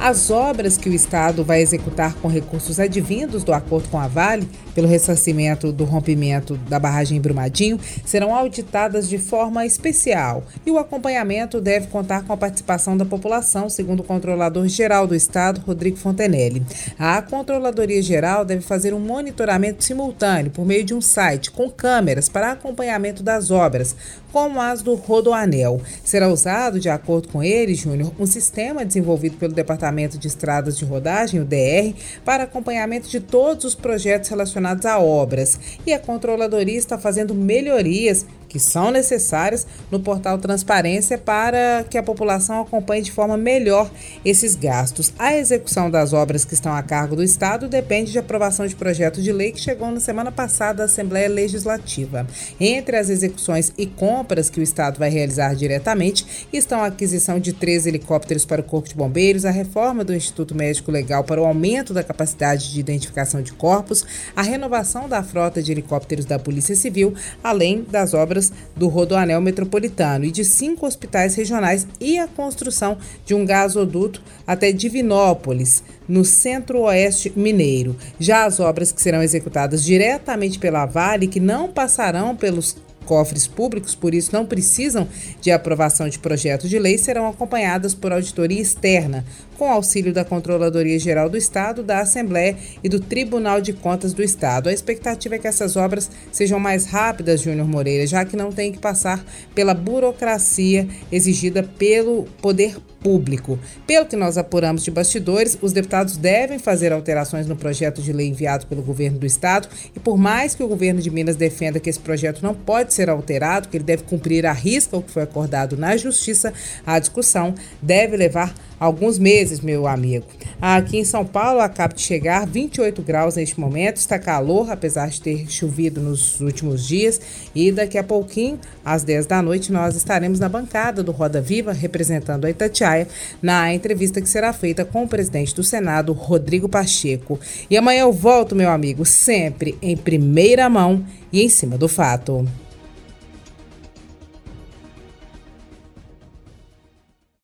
As obras que o Estado vai executar com recursos advindos do acordo com a Vale pelo ressarcimento do rompimento da barragem Brumadinho serão auditadas de forma especial e o acompanhamento deve contar com a participação da população, segundo o controlador-geral do Estado, Rodrigo Fontenelle. A Controladoria Geral deve fazer um monitoramento simultâneo por meio de um site com câmeras para acompanhamento das obras, como as do Rodoanel. Será usado, de acordo com ele, Júnior, um sistema desenvolvido pelo Departamento de Estradas de Rodagem, o DR, para acompanhamento de todos os projetos relacionados a obras. E a controladoria está fazendo melhorias que são necessárias no portal Transparência para que a população acompanhe de forma melhor esses gastos. A execução das obras que estão a cargo do Estado depende de aprovação de projeto de lei que chegou na semana passada à Assembleia Legislativa. Entre as execuções e compras que o Estado vai realizar diretamente estão a aquisição de três helicópteros para o Corpo de Bombeiros, a reforma do Instituto Médico Legal para o aumento da capacidade de identificação de corpos, a renovação da frota de helicópteros da Polícia Civil, além das obras do Rodoanel Metropolitano e de cinco hospitais regionais e a construção de um gasoduto até Divinópolis, no centro-oeste mineiro. Já as obras que serão executadas diretamente pela Vale, que não passarão pelos cofres públicos, por isso não precisam de aprovação de projeto de lei, serão acompanhadas por auditoria externa, com auxílio da Controladoria Geral do Estado, da Assembleia e do Tribunal de Contas do Estado. A expectativa é que essas obras sejam mais rápidas, Júnior Moreira, já que não tem que passar pela burocracia exigida pelo poder público. Pelo que nós apuramos de bastidores, os deputados devem fazer alterações no projeto de lei enviado pelo governo do estado e por mais que o governo de Minas defenda que esse projeto não pode ser alterado, que ele deve cumprir a risca o que foi acordado na justiça, a discussão deve levar alguns meses, meu amigo. Aqui em São Paulo acaba de chegar 28 graus neste momento, está calor, apesar de ter chovido nos últimos dias. E daqui a pouquinho, às 10 da noite, nós estaremos na bancada do Roda Viva, representando a Itatiaia, na entrevista que será feita com o presidente do Senado, Rodrigo Pacheco. E amanhã eu volto, meu amigo, sempre em primeira mão e em cima do fato.